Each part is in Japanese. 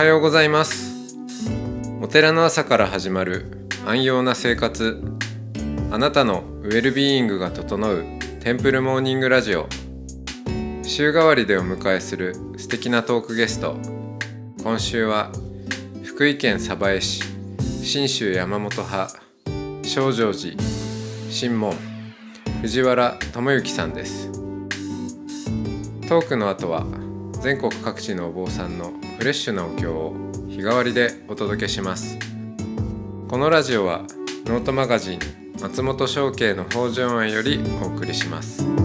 はようございます。お寺の朝から始まる安養な生活。あなたのウェルビーイングが整うテンプルモーニングラジオ。週替わりでお迎えする素敵なトークゲスト。今週は福井県鯖江市信州山本派正常寺神門藤原智之さんです。トークの後は全国各地のお坊さんのフレッシュなお経を日替わりでお届けします。このラジオはノートマガジン松本商家の北条園よりお送りします。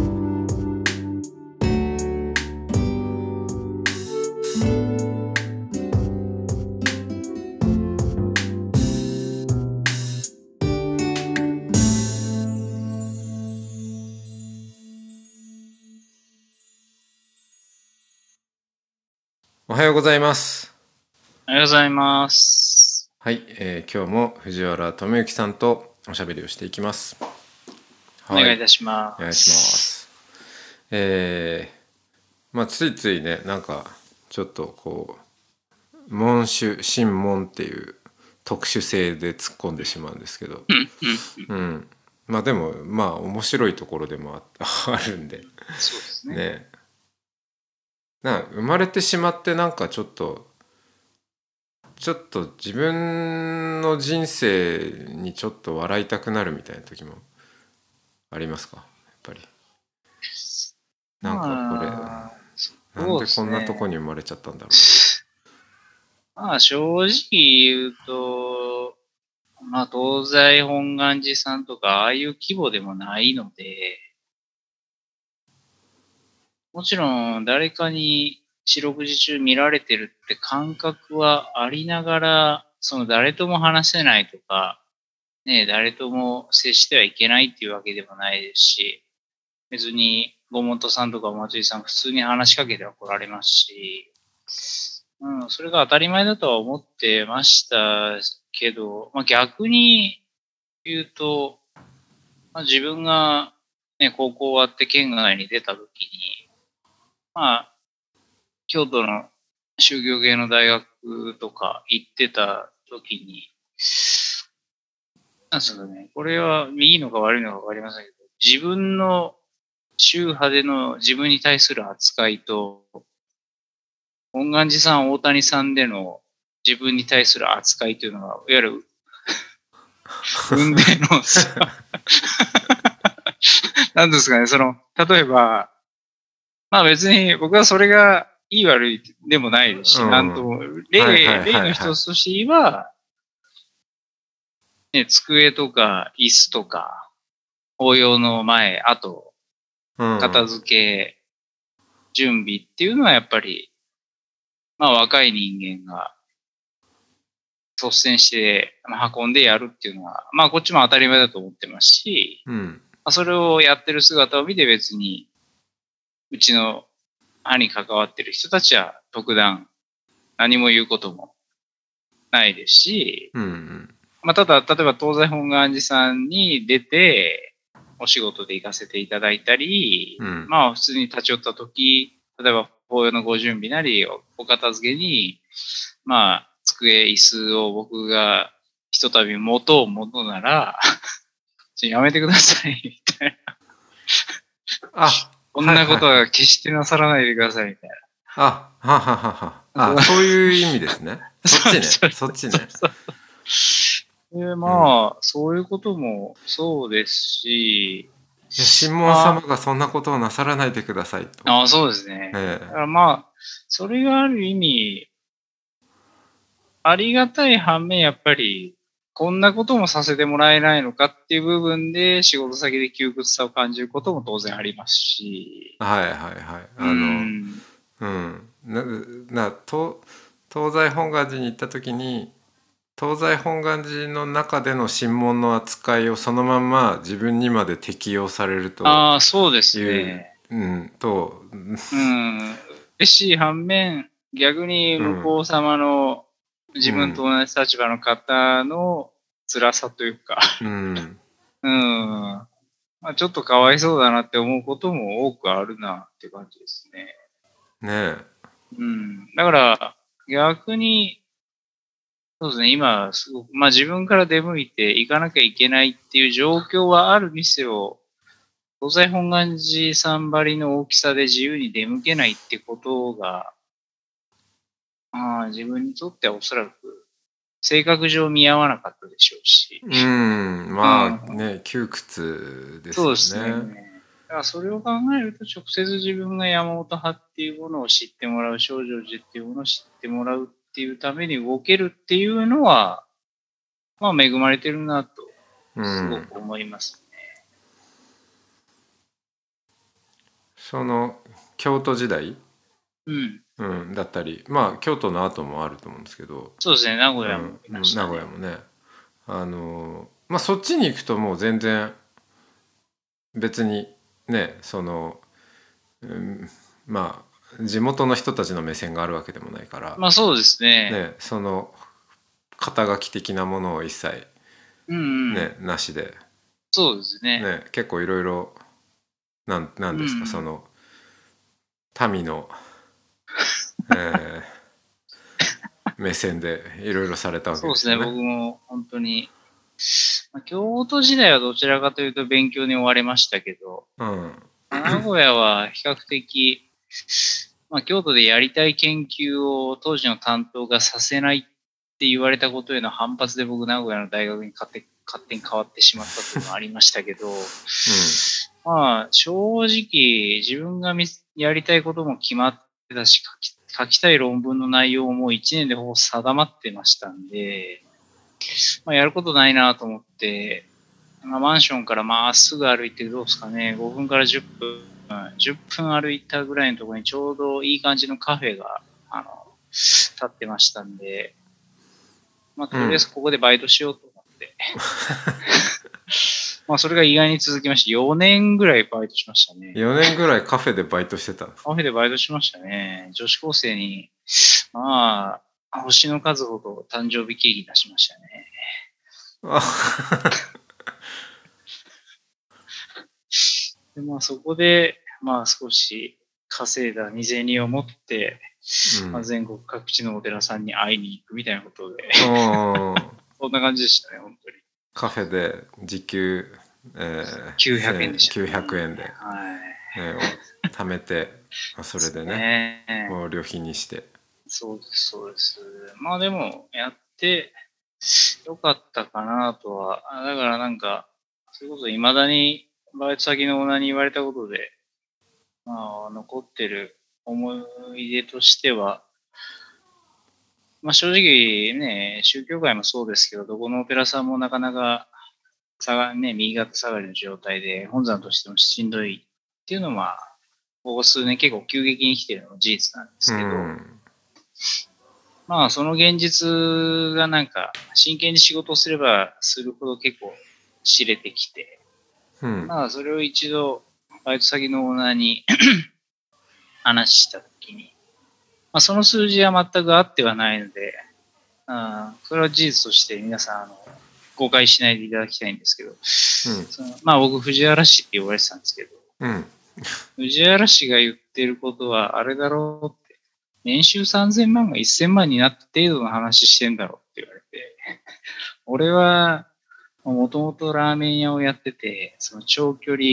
ようございますおはようございます。はい、えー今日も藤原智之さんとおしゃべりをしていきます。お願いいたします。お願いします。えーまあついついねなんかちょっとこう門種神門っていう特殊性で突っ込んでしまうんですけど、うん、まあでもまあ面白いところでもあ あるんでそうですね。ねな生まれてしまってなんかちょっとちょっと自分の人生にちょっと笑いたくなるみたいな時もありますか？やっぱり。なんかこれ、まあなんでこんなとこに生まれちゃったんだろう。まあ正直言うと、まあ東西本願寺さんとかああいう規模でもないので、もちろん誰かに四六時中見られてるって感覚はありながら、その誰とも話せないとか、ね、誰とも接してはいけないっていうわけでもないですし、別にごもとさんとかお祭りさん普通に話しかけては来られますし、うん、それが当たり前だとは思ってましたけど、まあ、逆に言うと、まあ、自分が、ね、高校終わって県外に出た時に、まあ、京都の宗教系の大学とか行ってた時に、なんですかね、これは右のか悪いのかわかりませんけど、自分の宗派での自分に対する扱いと、本願寺さん、大谷さんでの自分に対する扱いというのが、いわゆる、運命のさ、なんですかね、その、例えば、まあ別に僕はそれがいい悪いでもないですし、うん。なんとも、例、はい例の一つとして言えば、ね、机とか椅子とか、応用の前、後、うん。片付け、準備っていうのはやっぱり、まあ若い人間が率先してまあ運んでやるっていうのは、まあこっちも当たり前だと思ってますし、うん。まあ、それをやってる姿を見て別に、うちの歯に関わってる人たちは特段何も言うこともないですし、うんうんまあ、ただ、例えば東西本願寺さんに出て、お仕事で行かせていただいたり、うんまあ普通に立ち寄った時、例えば法要のご準備なり、おお片付けに、まあ机、椅子を僕がひとたび持とうものなら、やめてください、みたいな。あこんなことは決してなさらないでください、みたいな。あはははは。あそう。いう意味ですね。そっちね。そっちね。で、まあ、そういうこともそうですし、いや神門様がそんなことをなさらないでくださいと。ああ、そうですね。え。だからまあ、それがある意味、ありがたい反面、やっぱり、こんなこともさせてもらえないのかっていう部分で、仕事先で窮屈さを感じることも当然ありますし。えはいはいはい。あの、ううん、んなな東東西本願寺に行った時に東西本願寺の中での神門の扱いをそのまんま自分にまで適用されるとああ、そうですね。うん、とうん。嬉しい反面、逆に向こう様の自分と同じ立場の方の辛さというか、うんうん。まあ、ちょっとかわいそうだなって思うことも多くあるなって感じですね。ねうん。だから、逆に、そうですね、今、すごく、まあ自分から出向いて行かなきゃいけないっていう状況はあるにせよ、東西本願寺さんばりの大きさで自由に出向けないってことが、ああ自分にとってはおそらく性格上見合わなかったでしょうし。うん、まあね、窮屈ですよね。そうですね。だからそれを考えると直接自分が山本派っていうものを知ってもらう、少女寺っていうものを知ってもらうっていうために動けるっていうのは、まあ恵まれてるなと、すごく思いますね。その京都時代、うん。うん、だったりまあ京都の後もあると思うんですけど、そうですね、名古屋もうん名古屋もねあのまあそっちに行くともう全然別にねその、うん、まあ地元の人たちの目線があるわけでもないから、まあそうですね。ね、その肩書き的なものを一切、うんうん。ねなしで、そうですね。ね、結構いろいろなんなんですか、うんその民の、えー目線でいろいろされたわけそうですね、ですよね。僕も本当に、まあ、京都時代はどちらかというと勉強に追われましたけど、うん。名古屋は比較的、まあ、京都でやりたい研究を当時の担当がさせないって言われたことへの反発で僕、名古屋の大学に勝手勝手に変わってしまったというのはありましたけど、まあ、正直、自分がみやりたいことも決まってたし、書き書きたい論文の内容も1年でほぼ定まってましたんで、まあ、やることないなと思って、まあ、マンションからまっすぐ歩いてどうですかね、5分から10分、10分歩いたぐらいのところにちょうどいい感じのカフェが、あの、立ってましたんで、まあ、とりあえずここでバイトしようと思って。まあ、それが意外に続きまして、4年ぐらいバイトしましたね。4年ぐらいカフェでバイトしてたんですカフェでバイトしましたね。女子高生に、まあ、星の数ほど誕生日ケーキ出しましたね。あ でまあ、そこで、まあ、少し稼いだ二銭を持って、うんまあ、全国各地のお寺さんに会いに行くみたいなことで、うん そんな感じでしたね、本当に。カフェで時給、えー900円でしたね900円で、ね、はい。を貯めてまあそれでねねえもう旅費にしてそうです、そうです。まあでも、やってよかったかなとは。あだからなんか、それこそ未だにバイト先のオーナーに言われたことで、まあ、残ってる思い出としては、まあ正直ね、宗教界もそうですけど、どこのお寺さんもなかなか下が、ね、右肩下がりの状態で、本山としてもしんどいっていうのは、ここ数年結構急激に来てるのも事実なんですけど、うん。まあ、その現実がなんか、真剣に仕事をすればするほど結構知れてきて、うん。まあ、それを一度、バイト先のオーナーに 話したときに、まあ、その数字は全く合ってはないので、あーそれは事実として皆さん、あの、誤解しないでいただきたいんですけど、そのまあ僕、藤原氏って呼ばれてたんですけど、うん。藤原氏が言ってることはあれだろうって、年収3000万が1000万になった程度の話してんだろうって言われて、俺は、もともとラーメン屋をやってて、その長距離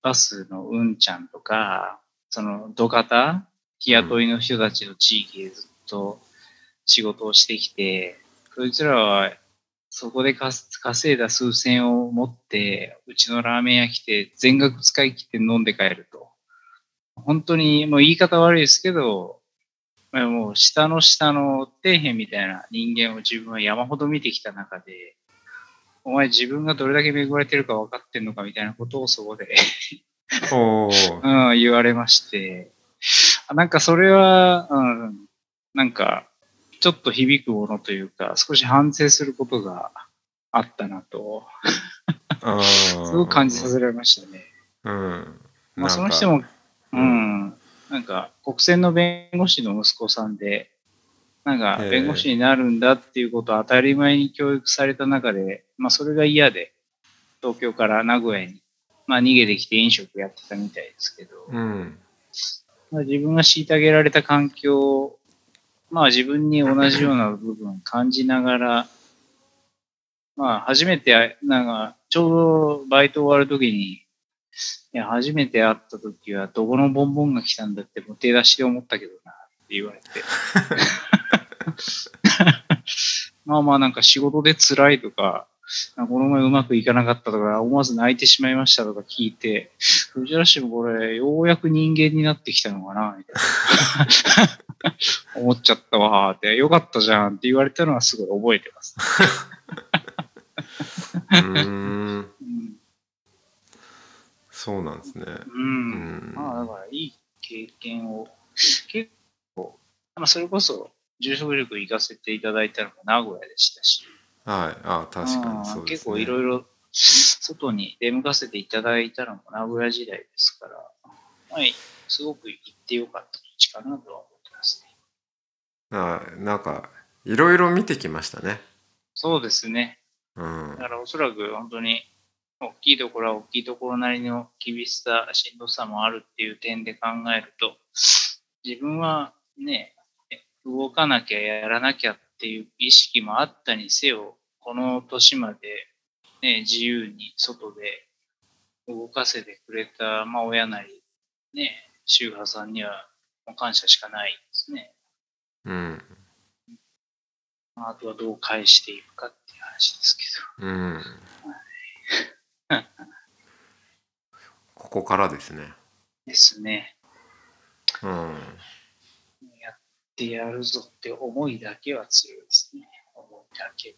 バスのうんちゃんとか、その土方、日雇いの人たちの地域でずっと仕事をしてきて、そいつらはそこで稼いだ数千を持って、うちのラーメン屋来て全額使い切って飲んで帰ると。本当にもう言い方悪いですけど、まあもう下の下の底辺みたいな人間を自分は山ほど見てきた中で、お前自分がどれだけ恵まれてるか分かってんのかみたいなことをそこで うん、言われまして、あなんかそれは、うん、なんか、ちょっと響くものというか、少し反省することがあったなと、すごく感じさせられましたね。うん。まあ、その人も、ううん。ん、なんか、国選の弁護士の息子さんで、なんか、弁護士になるんだっていうことを当たり前に教育された中で、まあ、それが嫌で、東京から名古屋に、まあ、逃げてきて飲食やってたみたいですけど、うんまあ、自分が虐げられた環境まあ自分に同じような部分感じながら、まあ初めて、なんか、ちょうどバイト終わるときに、いや、初めて会ったときは、どこのボンボンが来たんだって、もう手出しで思ったけどな、って言われて。まあまあなんか仕事で辛いとか、この前うまくいかなかったとか、思わず泣いてしまいましたとか聞いて、藤原氏もこれ、ようやく人間になってきたのかな、みたいな。思っちゃったわーって、よかったじゃんって言われたのはすごい覚えてます。そうなんですねう。うんんまあだからいい経験を、結構、まあそれこそ住職力行かせていただいたのも名古屋でしたし、はい。あ確かにそうですね。結構いろいろ外に出向かせていただいたのも名古屋時代ですから、はい、すごく行ってよかった土地かなとは思ってますね。あなんかいろいろ見てきましたね。そうですね。うん。だからおそらく本当に大きいところは大きいところなりの厳しさ、しんどさもあるっていう点で考えると、自分はね、動かなきゃやらなきゃっていう意識もあったにせよ、この年まで、ね、自由に外で動かせてくれた、まあ親なり、ね、周波さんには感謝しかないですね。うんまああとはどう返していくかっていう話ですけど。うんここからですねですね。うんやってやるぞって思いだけは強いですね。思いだけ。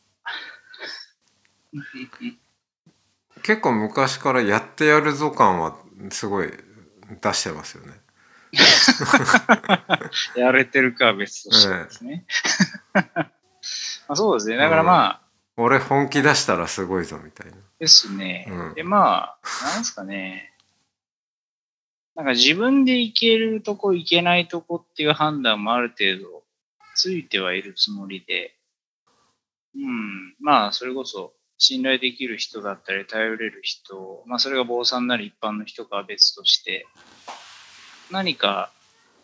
結構昔からやってやるぞ感はすごい出してますよね やれてるかは別としてですね。まあそうですね。だからまあ、俺本気出したらすごいぞみたいなですね。うんで、まあ、なんですかね。なんか自分で行けるとこ行けないとこっていう判断もある程度ついてはいるつもりで、うん、まあそれこそ信頼できる人だったり頼れる人、まあそれが坊さんなり一般の人かは別として、何か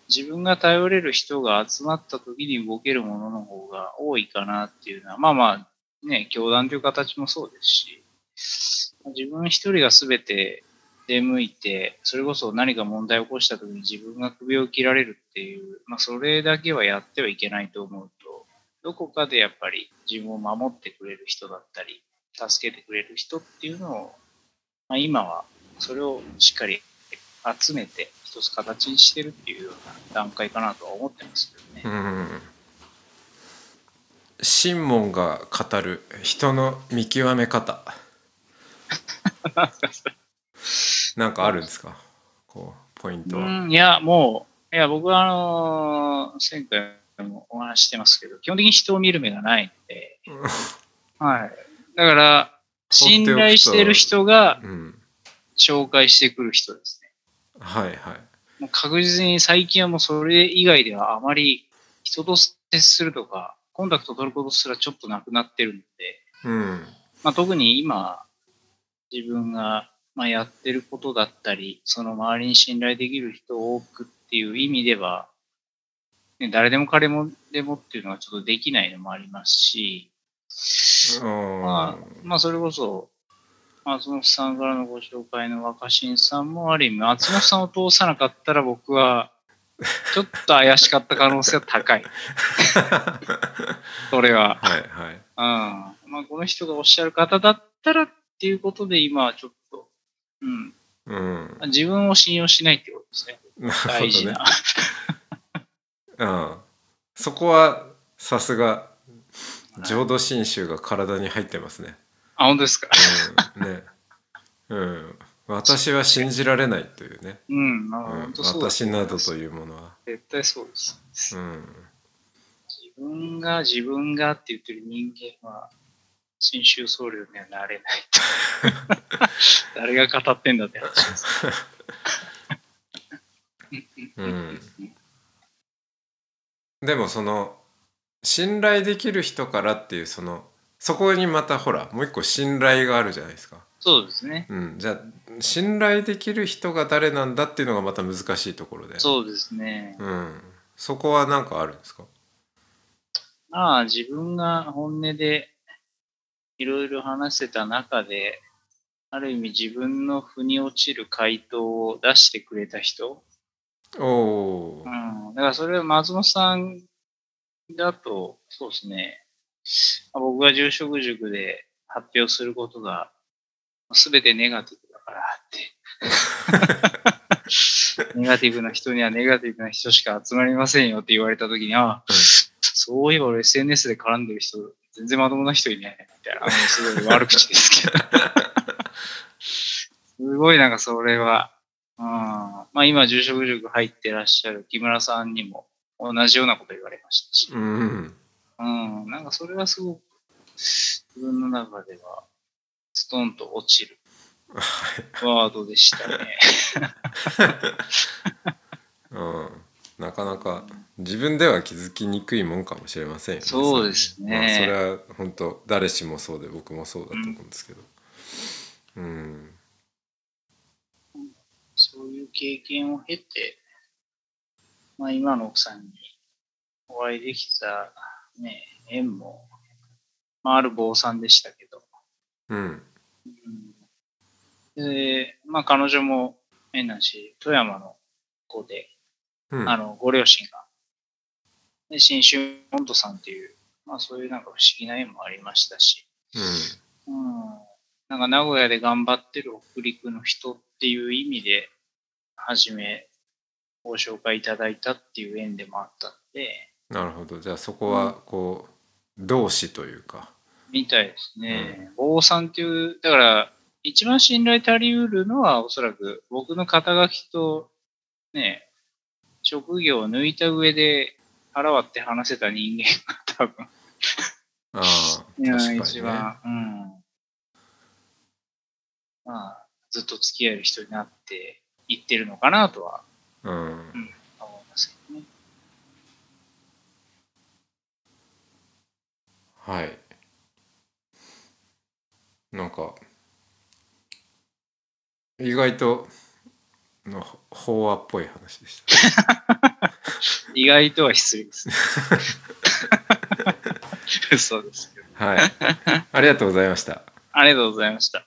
自分が頼れる人が集まった時に動けるものの方が多いかなっていうのは、まあまあね、教団という形もそうですし、自分一人が全て出向いて、それこそ何か問題を起こした時に自分が首を切られるっていう、まあそれだけはやってはいけないと思う、どこかでやっぱり自分を守ってくれる人だったり、助けてくれる人っていうのを、まあ、今はそれをしっかり集めて一つ形にしてるっていうような段階かなとは思ってますけどね。うん。神門が語る人の見極め方。なんかあるんですか？こうポイントは、うん、いや、もう、いや、僕はあのー前回もお話ししてますけど、基本的に人を見る目がないので、はい。だから、信頼してる人がうん紹介してくる人ですね。はいはい。もう確実に最近はもうそれ以外ではあまり人と接するとか、コンタクト取ることすらちょっとなくなってるので、うん。まあ、特に今、自分がまあやってることだったり、その周りに信頼できる人を多くっていう意味では、ね、誰でも彼もでもっていうのはちょっとできないのもありますし、まあ、まあ、それこそ、松本さんからのご紹介の若新さんもある意味、松本さんを通さなかったら僕は、ちょっと怪しかった可能性は高い。それは。はいはいうん。まあ、この人がおっしゃる方だったらっていうことで、今はちょっと、うん。うん自分を信用しないってことですね。なるほ大事どねな。うん。そこはさすが浄土真宗が体に入ってますね。あ、本当ですか？うん。ね。うん。私は信じられないというね、うん。私などというものは。絶対そうです。うん。自分が自分がって言ってる人間は、新宗僧侶にはなれないと。誰が語ってんだって話です。うんでもその信頼できる人からっていうそのそこにまたほらもう一個信頼があるじゃないですか、そうですね。うん、じゃあ信頼できる人が誰なんだっていうのがまた難しいところでそうですね。うん、そこは何かあるんですか？まあ自分が本音でいろいろ話せた中で、ある意味自分の腑に落ちる回答を出してくれた人。おおう。ん。だからそれは松本さんだと、そうですね。僕が住職塾で発表することが、すべてネガティブだからって。ネガティブな人にはネガティブな人しか集まりませんよって言われたときに、あ、うんそういえば俺 SNS で絡んでる人、全然まともな人いないみたいな、あのすごい悪口ですけど。すごいなんかそれは、うん、まあ今住職塾入ってらっしゃる木村さんにも同じようなこと言われましたし、うん。うん、なんかそれはすごく自分の中ではストンと落ちる ワードでしたね。うん。なかなか自分では気づきにくいもんかもしれませんよね。そうですねまあ、それは本当誰しもそうで僕もそうだと思うんですけど。うん。そういう経験を経て、まあ今の奥さんにお会いできたね、縁も、まあある坊さんでしたけど、うん。うん、で、まあ彼女も変なし、富山の子で、うん。あの、ご両親が、で、新州モントさんっていう、まあそういうなんか不思議な縁もありましたし、うん。うん、なんか名古屋で頑張ってる北陸の人っていう意味で、はじめご紹介いただいたっていう縁でもあったんで、なるほど。じゃあそこはこう同志というか。みたいですね。坊さんっていう、だから一番信頼足りうるのはおそらく僕の肩書きとね、職業を抜いた上で腹割って話せた人間が多分、ああ ね。一番、うん。まあ、ずっと付き合える人になっていってるのかなとはうん。思いますけどね。はい。なんか意外との法話っぽい話でした。意外とは失礼ですね。嘘ですけど。はい。ありがとうございました。ありがとうございました。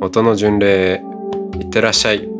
音の巡礼へいってらっしゃい。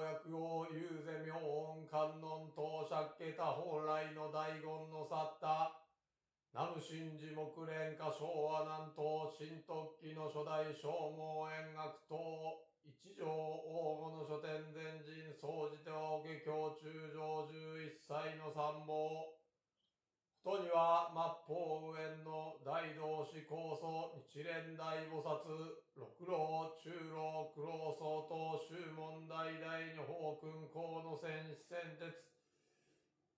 薬王薬王遊世明音観音当釈家他本来の大言の去ったナム真寺木蓮化昭和南東新特記の初代消耗円楽等一条王吾の書店前人総じてはお下教中上十一歳の参謀。とには末法右縁の大道士高祖日蓮大菩薩六老中老九老僧等宗門大大に法君公の戦士戦鉄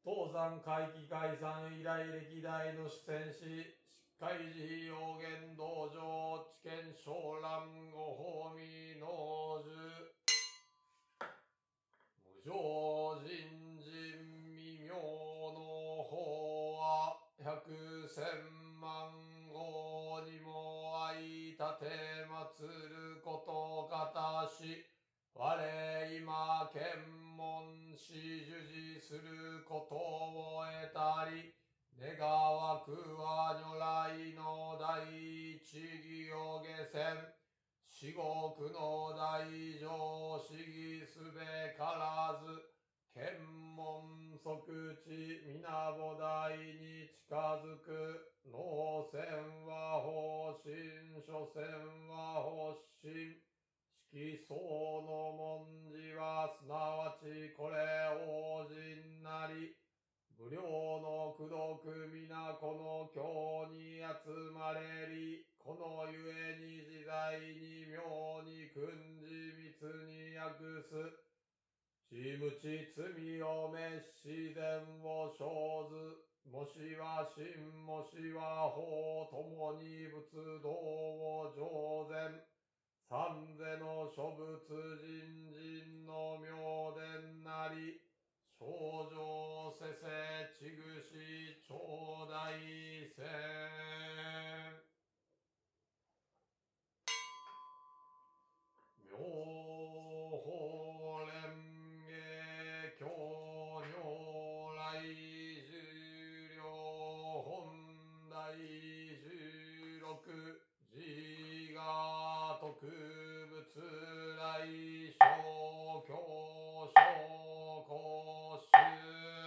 東山会期解散以来歴代の主戦士疾海寺要言道場知見昇蘭ご法味農樹無常人人未明百千万号にも相立て祀ることかたし我今検問し授事することを得たり願わくは如来の第一義を下船至極の大乗思議すべからず検問即地皆母大に近づく脳線は方針所線は発信色相の文字はすなわちこれ王人なり。無料の功徳皆この経に集まれり。このゆえに自在に妙に訓示密に訳す。ちむち罪を滅自然を生ずもしは真もしは法ともに仏道を上善。三世の諸仏人人の妙伝なり少女せせちぐし頂戴せ妙十六自我特物来小教小公衆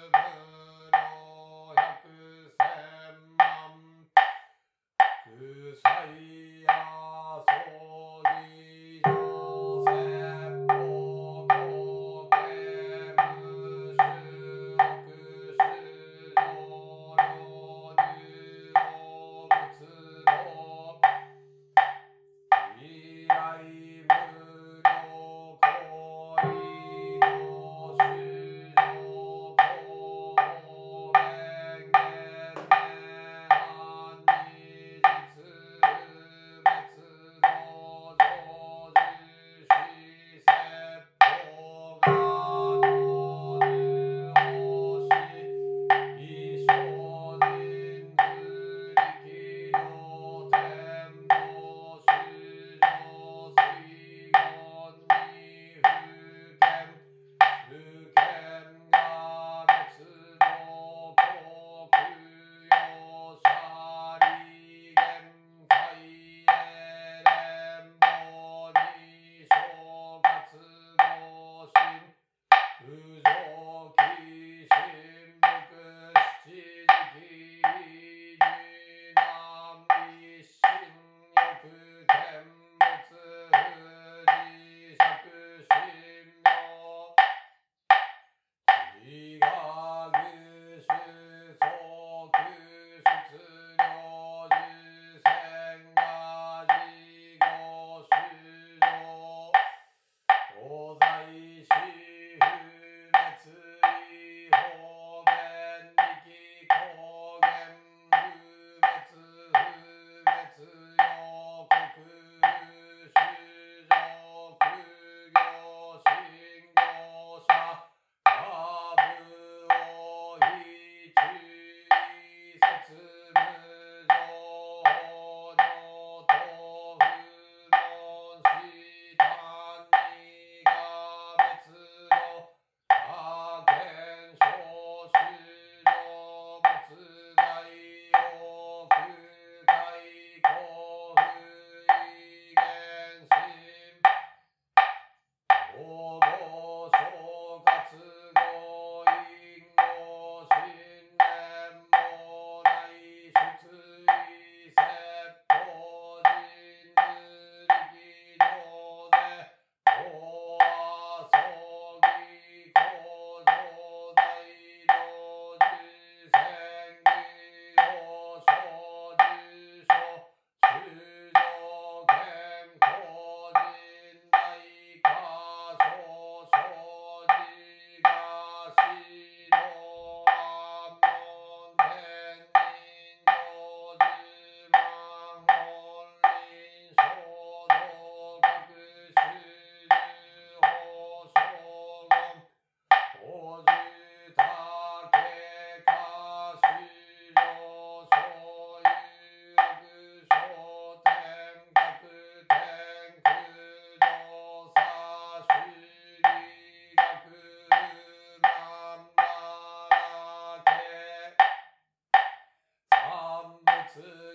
す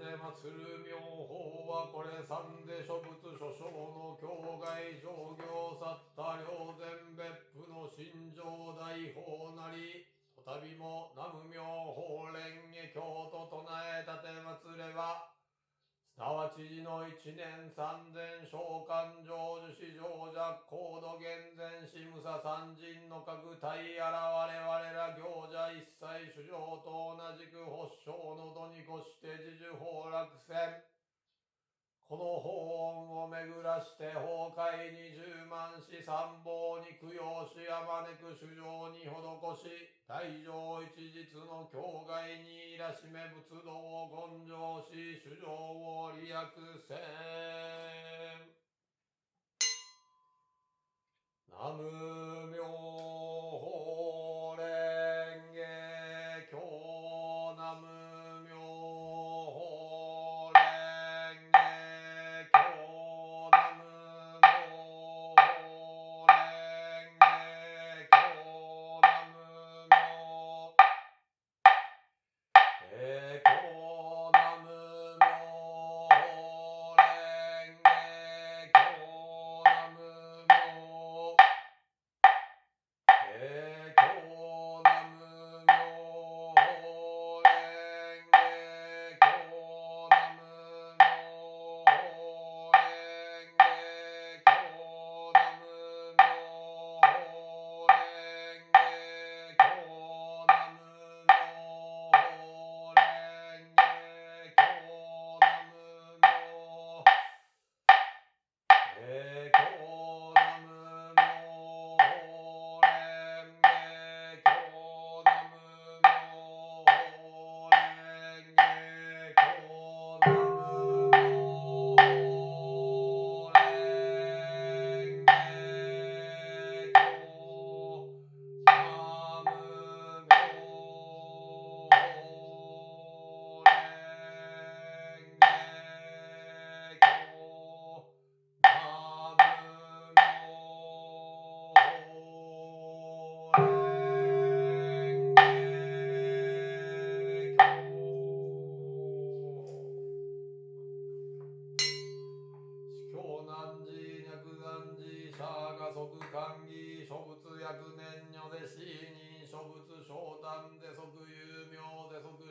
前立て祭る妙法はこれ三で諸仏諸将の境外上行去った両前別府の心情大法なりとたびも南無妙法蓮華経と唱え立て祭ればすなわち時の一年三千召喚成就史上弱高度厳然し無さ三人の各体現れ我ら行者一切主上と同じく発祥の度に越して自樹崩落戦この法音を巡らして崩壊に十万し参謀に供養しあまねく主上に施し大乗一日の境外にいらしめ仏道を根性し主上を利益せん。南無妙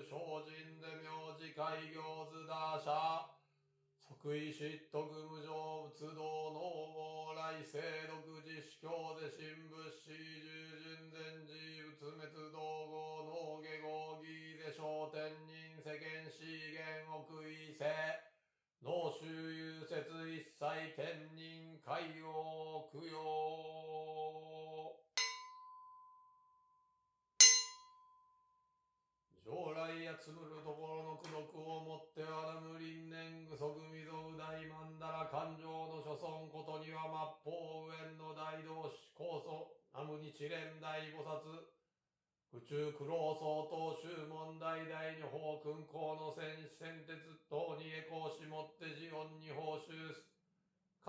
精進で名字開業図打者。即位嫉妬無常仏道の往来生独自司教で神仏師従順前寺仏滅道合能下合義で昇天人世間資源奥異性脳周遊説一切天人海洋供養。将来やつむるところの功徳をもってあらむ輪年具足みぞう大曼荼羅感情の所存ことには末法上の大同志高祖南無日蓮大菩薩。宇宙苦労相当宗門大大に法君公の戦士戦鉄等に栄光しもって寺音に報酬す。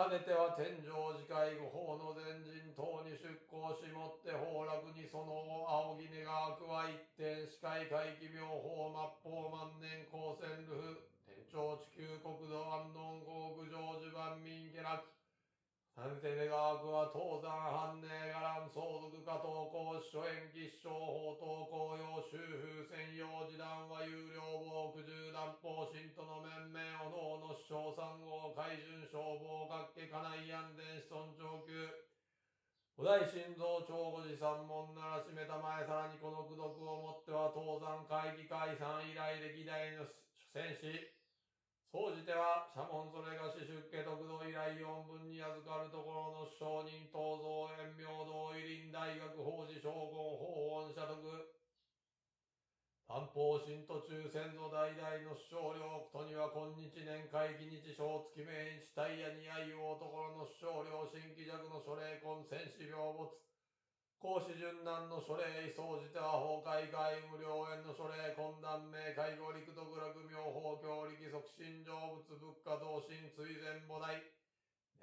かねては天上寺会御法の前人等に出向しもって崩落にその青木根が悪は一点視界回帰妙法末法万年光線ルフ天長地球国土安穏国成就万民下落三世願わくは東山藩寧伽藍相続家東公諸延吉祥法東公用修風専用時段は有料防苦十段法信徒の面々おのおの師匠三号海巡消防各家家内安全子孫長久五大心臓長五寺三門ならしめた前さらにこの功徳をもっては東山会議解散以来歴代の戦士総じては、社門それが死出家徳道以来四分に預かるところの商人、東蔵園明道医林大学法事将軍法恩社徳。担保神途中先祖代々の師匠領とには今日年会期日小月命日タイヤに愛用ところの師匠領新規弱の諸霊根戦士病没。孔子順南の諸霊総じては崩壊外無良縁の諸霊懇談名介護陸徳楽妙法教力促進成仏物価増進追善母大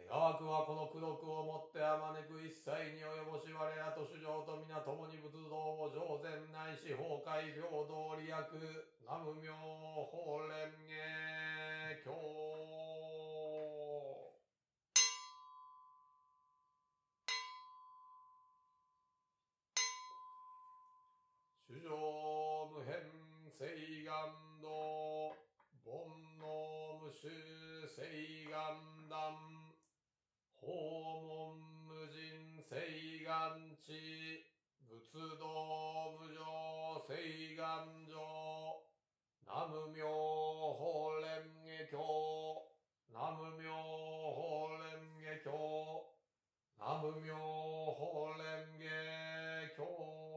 願わくはこの功徳をもってあまねく一切に及ぼし我らと主上と皆共に仏道を上善ないし崩壊平等利益南無妙法蓮華経。願訪問無人誓願地仏道無常誓願上南無妙法蓮華経南無妙法蓮華経南無妙法蓮華経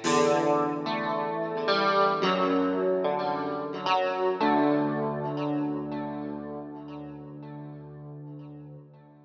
う。